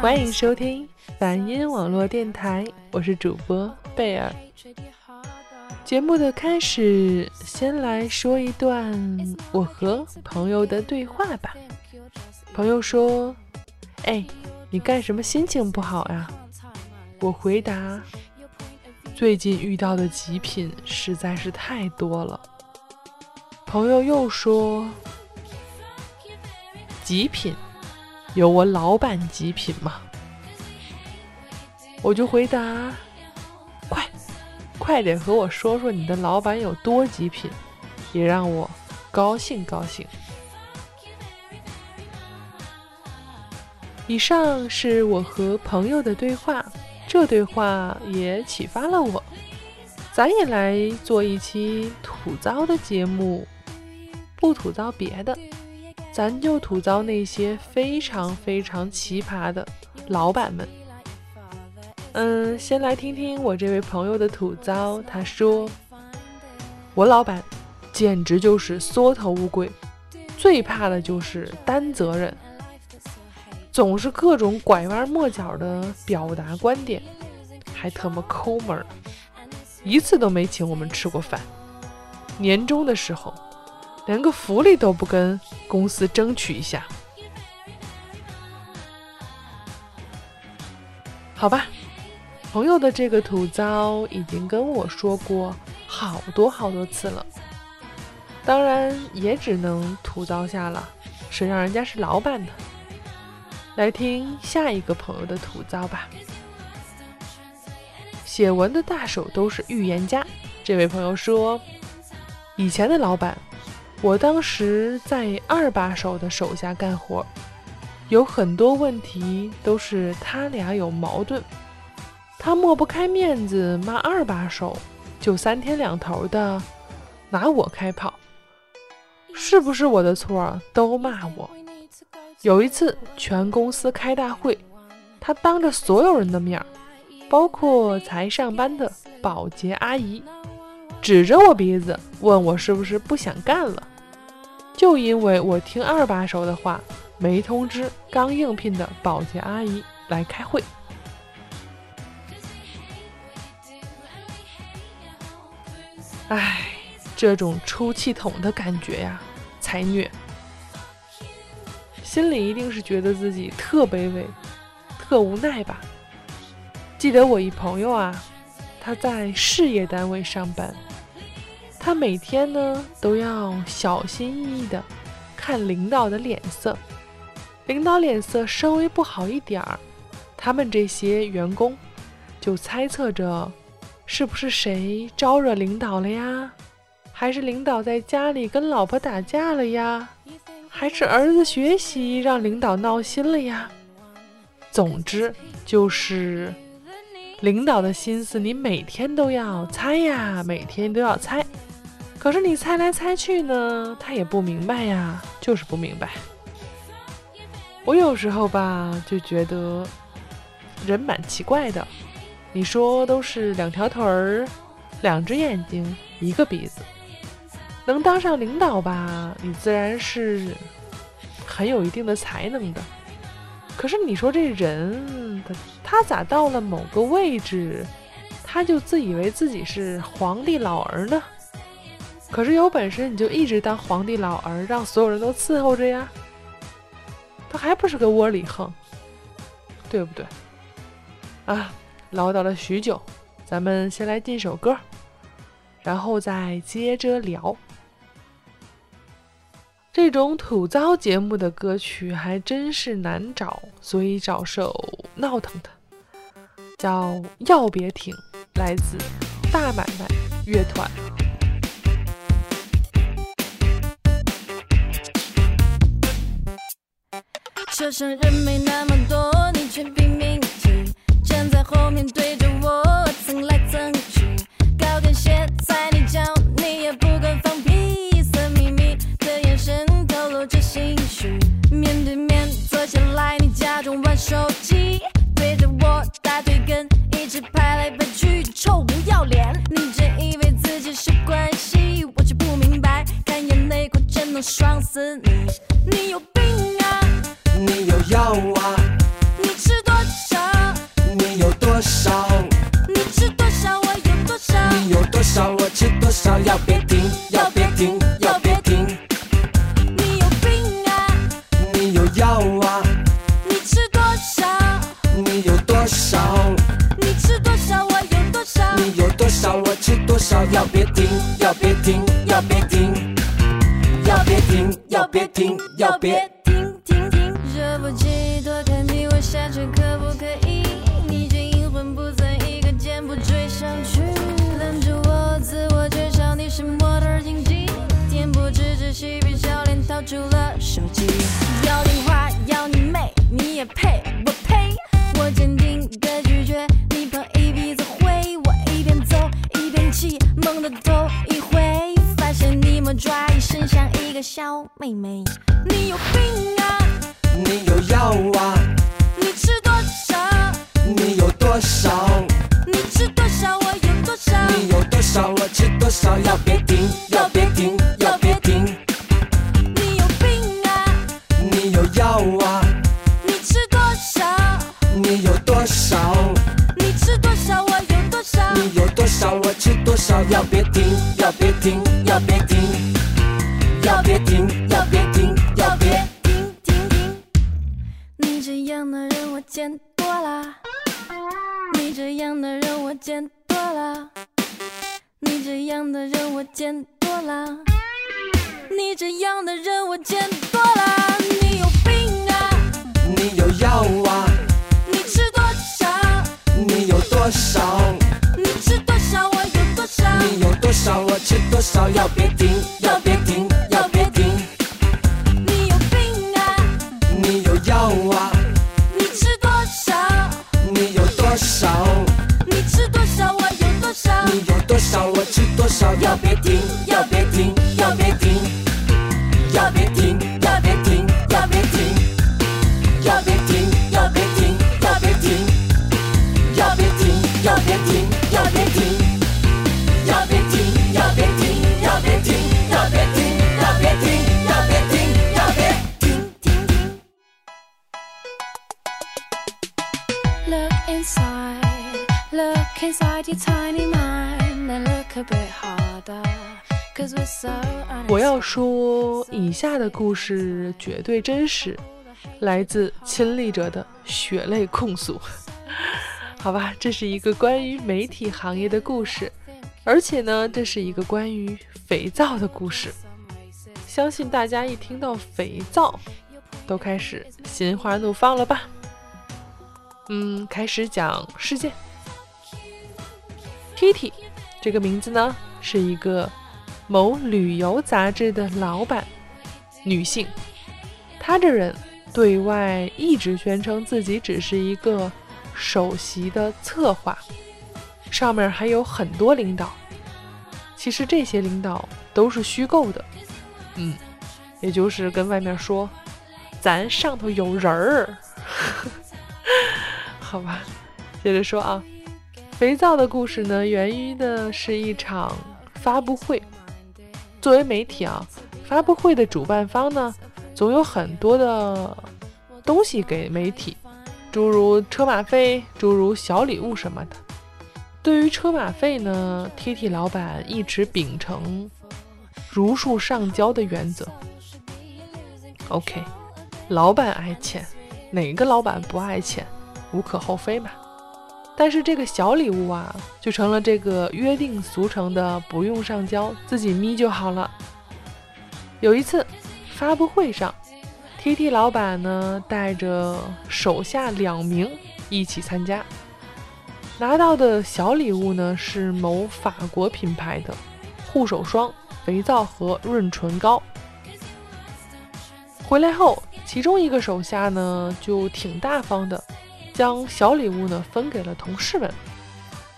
欢迎收听梵音网络电台，我是主播贝尔。节目的开始，先来说一段我和朋友的对话吧。朋友说：“哎，你干什么心情不好呀？”我回答：“最近遇到的极品实在是太多了。”朋友又说：“极品，有我老板极品吗？”我就回答：“快，快点和我说说你的老板有多极品，也让我高兴高兴。”以上是我和朋友的对话，这对话也启发了我，咱也来做一期吐槽的节目。不吐槽别的，咱就吐槽那些非常非常奇葩的老板们。嗯，先来听听我这位朋友的吐槽。他说：“我老板简直就是缩头乌龟，最怕的就是担责任，总是各种拐弯抹角的表达观点，还特么抠门，一次都没请我们吃过饭。年终的时候。”连个福利都不跟公司争取一下，好吧？朋友的这个吐槽已经跟我说过好多好多次了，当然也只能吐槽下了，谁让人家是老板呢？来听下一个朋友的吐槽吧。写文的大手都是预言家，这位朋友说，以前的老板。我当时在二把手的手下干活，有很多问题都是他俩有矛盾，他抹不开面子骂二把手，就三天两头的拿我开炮，是不是我的错都骂我。有一次全公司开大会，他当着所有人的面，包括才上班的保洁阿姨。指着我鼻子问我是不是不想干了，就因为我听二把手的话，没通知刚应聘的保洁阿姨来开会。唉，这种出气筒的感觉呀，才虐。心里一定是觉得自己特卑微、特无奈吧。记得我一朋友啊，他在事业单位上班。他每天呢都要小心翼翼的看领导的脸色，领导脸色稍微不好一点儿，他们这些员工就猜测着是不是谁招惹领导了呀？还是领导在家里跟老婆打架了呀？还是儿子学习让领导闹心了呀？总之就是领导的心思，你每天都要猜呀，每天都要猜。可是你猜来猜去呢，他也不明白呀，就是不明白。我有时候吧，就觉得人蛮奇怪的。你说都是两条腿儿、两只眼睛、一个鼻子，能当上领导吧？你自然是很有一定的才能的。可是你说这人，他他咋到了某个位置，他就自以为自己是皇帝老儿呢？可是有本事你就一直当皇帝老儿，让所有人都伺候着呀。他还不是个窝里横，对不对？啊，唠叨了许久，咱们先来进首歌，然后再接着聊。这种吐槽节目的歌曲还真是难找，所以找首闹腾的，叫《要别停》，来自大买卖乐团。车上人没那么多，你却拼命挤，站在后面对着我蹭来蹭去，高跟鞋踩你脚，你也不敢放屁，色眯眯的眼神透露着心虚。面对面坐下来，你假装玩手机，对着我大腿根一直拍来拍去，臭不要脸！你真以为自己是关系，我却不明白，看眼泪裤真能爽死你，你有病！你有药啊？你吃多少？你有多少？你吃多少？我有多少？你有多少？我吃多少？要别停，要别停，要别停！你有病啊！你有药啊？你吃多少？你有多少？你吃多少？我有多少？你有多少？我吃多少？要别停，要别停，要别停！要别停，要别停，要别妹妹，见多了，你这样的人我见多了，你这样的人我见多了，你有病啊！你有药啊？你吃多少？你有多少？你吃多少？我有多少？你有多少？我吃多少？要别停，要别吃多少？要别停，要别停，要别停！要别停，要别停，要别停！要别停，要别停，要别停！要别停，要别停，要别停！要别停，要别停，要别停，要别停，要别停，要别停，要别停停停！Look inside, look inside your tiny mind, 我要说，以下的故事绝对真实，来自亲历者的血泪控诉。好吧，这是一个关于媒体行业的故事，而且呢，这是一个关于肥皂的故事。相信大家一听到肥皂，都开始心花怒放了吧？嗯，开始讲事件。Kitty 这个名字呢，是一个某旅游杂志的老板，女性。她这人对外一直宣称自己只是一个首席的策划，上面还有很多领导。其实这些领导都是虚构的，嗯，也就是跟外面说，咱上头有人儿。好吧，接着说啊，肥皂的故事呢，源于的是一场发布会。作为媒体啊，发布会的主办方呢，总有很多的东西给媒体，诸如车马费，诸如小礼物什么的。对于车马费呢，T T 老板一直秉承如数上交的原则。OK，老板爱钱，哪个老板不爱钱？无可厚非嘛。但是这个小礼物啊，就成了这个约定俗成的不用上交，自己眯就好了。有一次，发布会上，T T 老板呢带着手下两名一起参加，拿到的小礼物呢是某法国品牌的护手霜、肥皂和润唇膏。回来后，其中一个手下呢就挺大方的，将小礼物呢分给了同事们。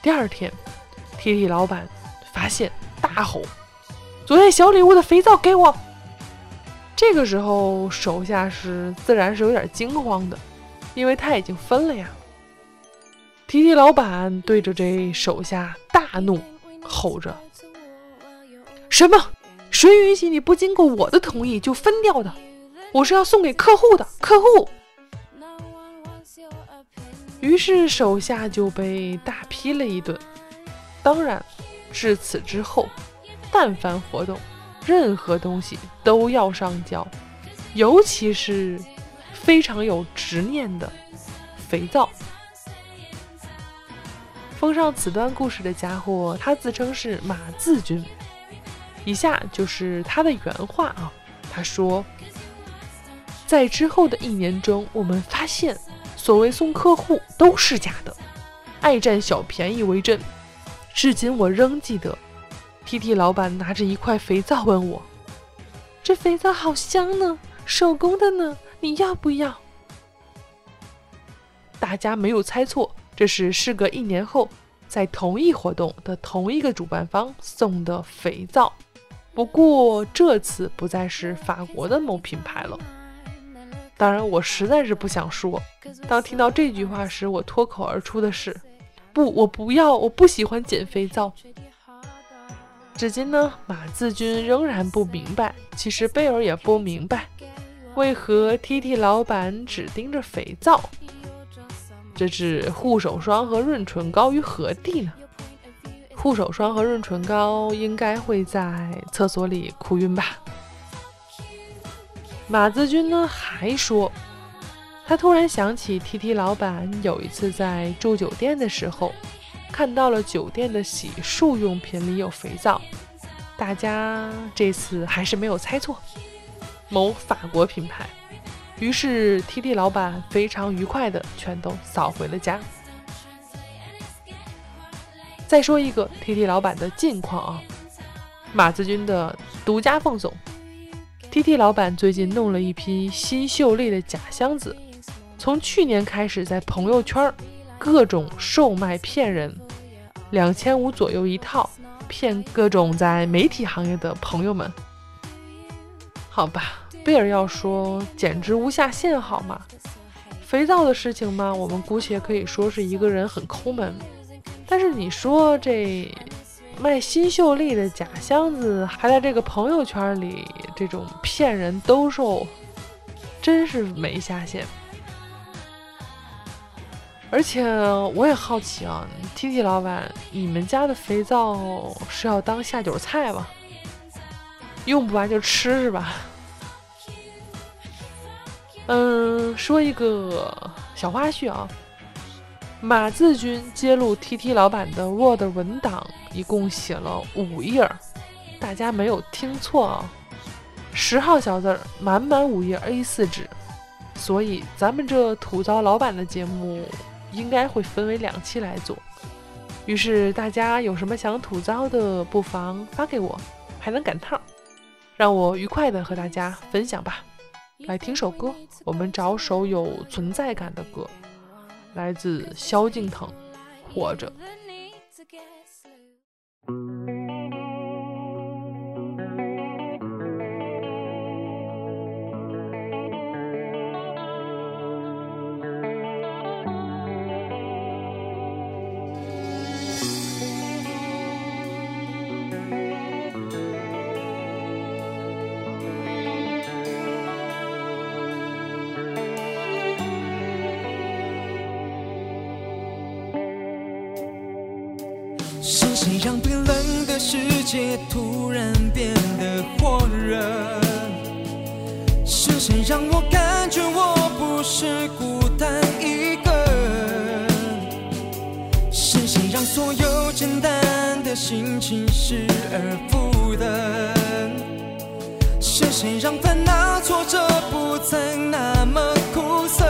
第二天，T T 老板发现，大吼：“昨天小礼物的肥皂给我！”这个时候，手下是自然是有点惊慌的，因为他已经分了呀。T T 老板对着这手下大怒，吼着：“什么？谁允许你不经过我的同意就分掉的？我是要送给客户的，客户！”于是手下就被大批了一顿。当然，至此之后，但凡活动，任何东西都要上交，尤其是非常有执念的肥皂。封上此段故事的家伙，他自称是马字军。以下就是他的原话啊，他说：“在之后的一年中，我们发现。”所谓送客户都是假的，爱占小便宜为真。至今我仍记得，T T 老板拿着一块肥皂问我：“这肥皂好香呢，手工的呢，你要不要？”大家没有猜错，这是事隔一年后，在同一活动的同一个主办方送的肥皂，不过这次不再是法国的某品牌了。当然，我实在是不想说。当听到这句话时，我脱口而出的是：“不，我不要，我不喜欢捡肥皂。”至今呢，马自军仍然不明白，其实贝尔也不明白，为何 T T 老板只盯着肥皂，这置护手霜和润唇膏于何地呢？护手霜和润唇膏应该会在厕所里哭晕吧。马子君呢还说，他突然想起 T T 老板有一次在住酒店的时候，看到了酒店的洗漱用品里有肥皂。大家这次还是没有猜错，某法国品牌。于是 T T 老板非常愉快的全都扫回了家。再说一个 T T 老板的近况啊，马子君的独家奉送。T T 老板最近弄了一批新秀丽的假箱子，从去年开始在朋友圈各种售卖骗人，两千五左右一套，骗各种在媒体行业的朋友们。好吧，贝尔要说简直无下限，好吗？肥皂的事情嘛，我们姑且可以说是一个人很抠门，但是你说这……卖新秀丽的假箱子，还在这个朋友圈里这种骗人兜售，真是没下限。而且我也好奇啊，T T 老板，你们家的肥皂是要当下酒菜吗？用不完就吃是吧？嗯，说一个小花絮啊。马字军揭露 T T 老板的 Word 文档一共写了五页，大家没有听错啊，十号小字儿，满满五页 A 四纸。所以咱们这吐槽老板的节目应该会分为两期来做。于是大家有什么想吐槽的，不妨发给我，还能赶趟，让我愉快的和大家分享吧。来听首歌，我们找首有存在感的歌。来自萧敬腾，《活着》。是谁让我感觉我不是孤单一个？是谁让所有简单的心情失而复得？是谁？让烦恼挫折不曾那么苦涩？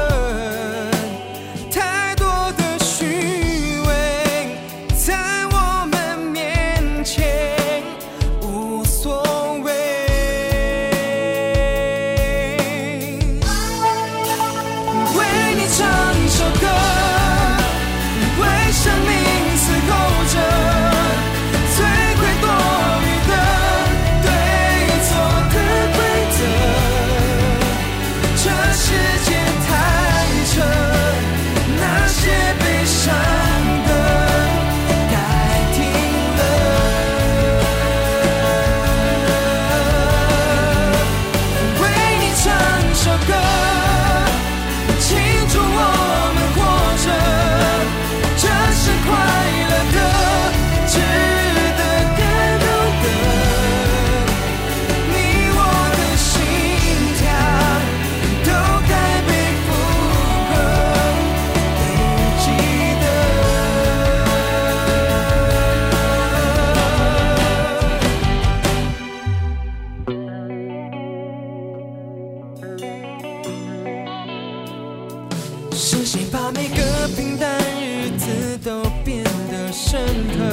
深刻？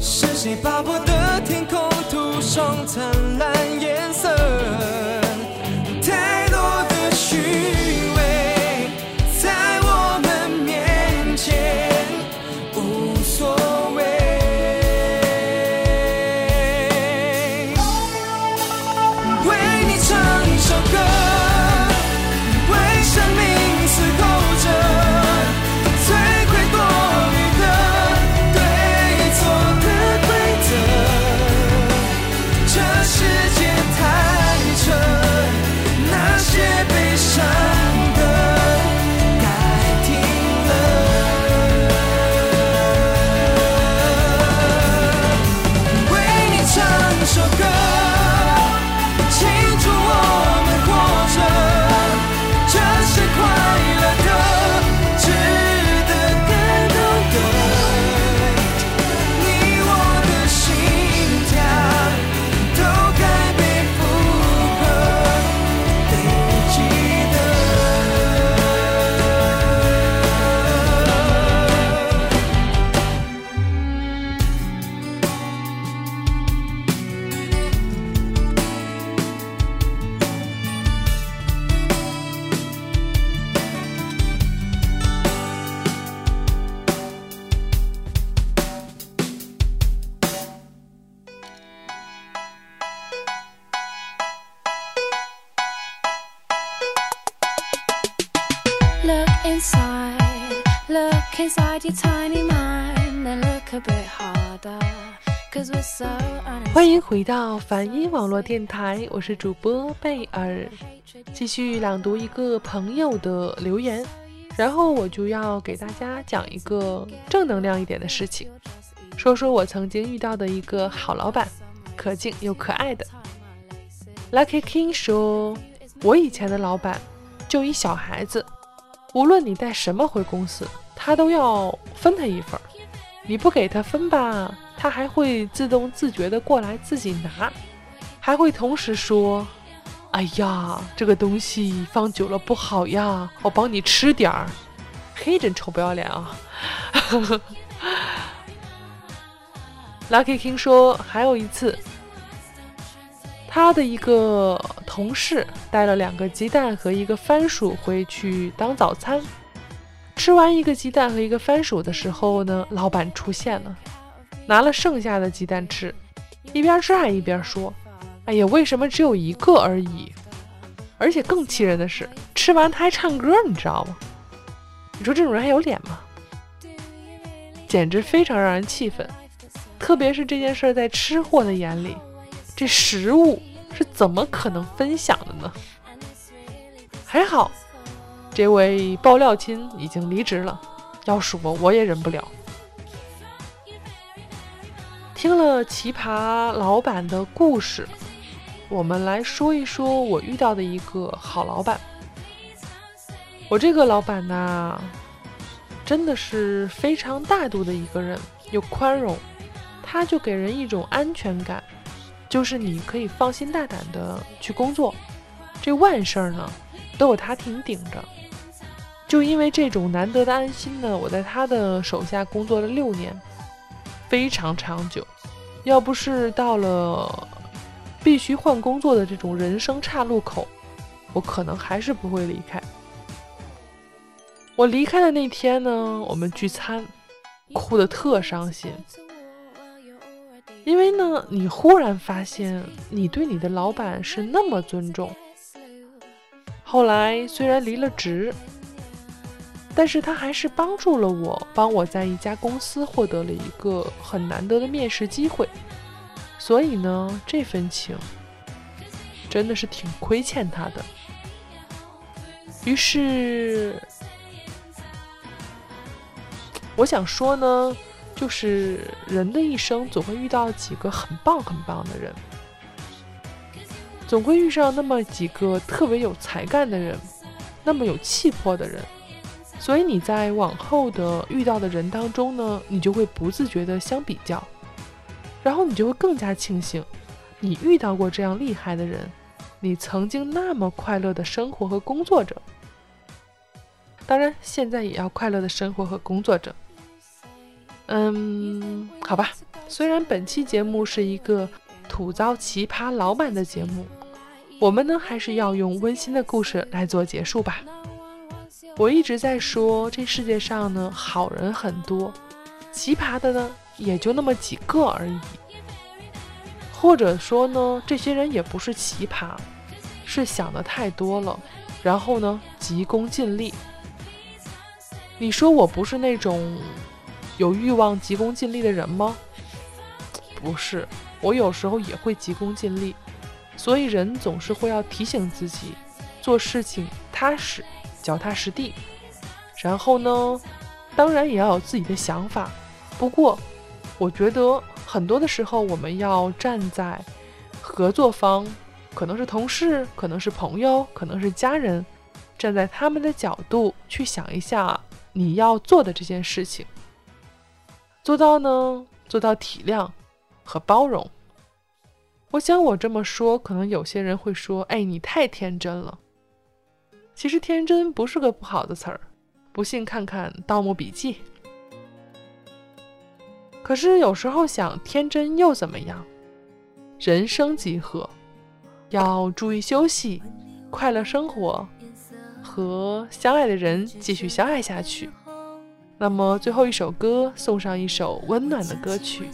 是谁把我的天空涂上灿烂首歌，inside, look inside your tiny mind, and look a bit harder, 欢迎回到梵音网络电台，我是主播贝尔，继续朗读一个朋友的留言，然后我就要给大家讲一个正能量一点的事情，说说我曾经遇到的一个好老板，可敬又可爱的。Lucky King 说，我以前的老板就一小孩子，无论你带什么回公司，他都要分他一份儿，你不给他分吧，他还会自动自觉的过来自己拿，还会同时说：“哎呀，这个东西放久了不好呀，我帮你吃点儿。”嘿，真臭不要脸啊！Lucky King 说，还有一次，他的一个同事带了两个鸡蛋和一个番薯回去当早餐。吃完一个鸡蛋和一个番薯的时候呢，老板出现了，拿了剩下的鸡蛋吃，一边吃还一边说：“哎呀，为什么只有一个而已？”而且更气人的是，吃完他还唱歌，你知道吗？你说这种人还有脸吗？简直非常让人气愤。特别是这件事在吃货的眼里，这食物是怎么可能分享的呢？还好，这位爆料亲已经离职了，要是我我也忍不了。听了奇葩老板的故事，我们来说一说我遇到的一个好老板。我这个老板呐，真的是非常大度的一个人，又宽容，他就给人一种安全感，就是你可以放心大胆的去工作，这万事儿呢都有他替你顶着。就因为这种难得的安心呢，我在他的手下工作了六年，非常长久。要不是到了必须换工作的这种人生岔路口，我可能还是不会离开。我离开的那天呢，我们聚餐，哭得特伤心，因为呢，你忽然发现你对你的老板是那么尊重。后来虽然离了职，但是他还是帮助了我，帮我在一家公司获得了一个很难得的面试机会。所以呢，这份情真的是挺亏欠他的。于是，我想说呢，就是人的一生总会遇到几个很棒很棒的人，总会遇上那么几个特别有才干的人，那么有气魄的人。所以你在往后的遇到的人当中呢，你就会不自觉的相比较，然后你就会更加庆幸，你遇到过这样厉害的人，你曾经那么快乐的生活和工作着。当然，现在也要快乐的生活和工作着。嗯，好吧。虽然本期节目是一个吐槽奇葩老板的节目，我们呢还是要用温馨的故事来做结束吧。我一直在说，这世界上呢好人很多，奇葩的呢也就那么几个而已。或者说呢，这些人也不是奇葩，是想的太多了，然后呢急功近利。你说我不是那种有欲望急功近利的人吗？不是，我有时候也会急功近利，所以人总是会要提醒自己，做事情踏实、脚踏实地。然后呢，当然也要有自己的想法。不过，我觉得很多的时候，我们要站在合作方，可能是同事，可能是朋友，可能是家人，站在他们的角度去想一下。你要做的这件事情，做到呢？做到体谅和包容。我想我这么说，可能有些人会说：“哎，你太天真了。”其实天真不是个不好的词儿，不信看看《盗墓笔记》。可是有时候想，天真又怎么样？人生几何，要注意休息，快乐生活。和相爱的人继续相爱下去。那么最后一首歌，送上一首温暖的歌曲，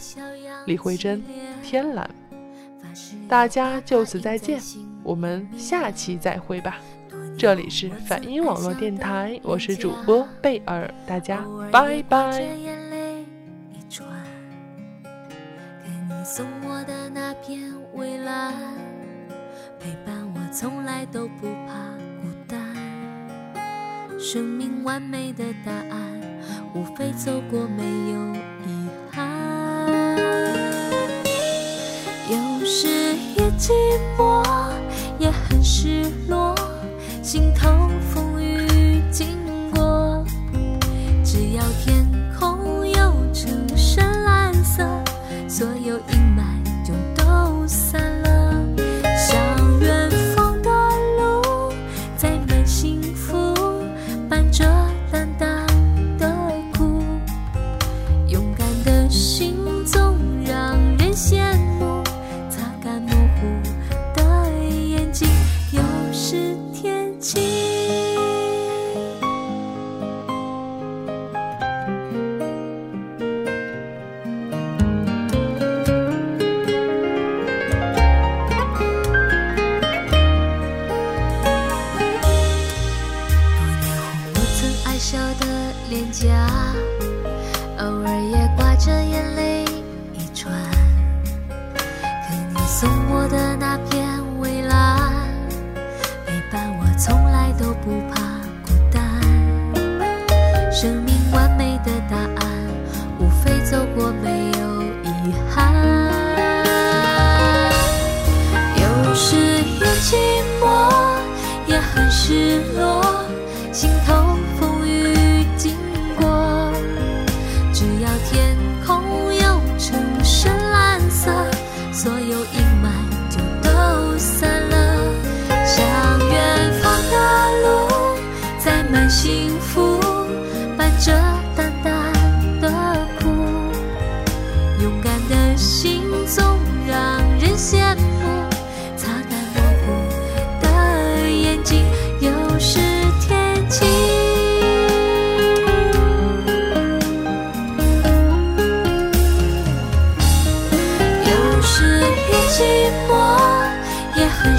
李慧珍《天蓝》。大家就此再见，我们下期再会吧。这里是反音网络电台，我是主播贝尔，大家拜拜。陪伴我从来都不怕孤单生命完美的答案，无非走过没有遗憾。有时也寂寞，也很失落，心头失落，心头风雨经过。只要天空有成深蓝色，所有阴霾就都散了。向远方的路，载满幸福。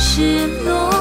失落，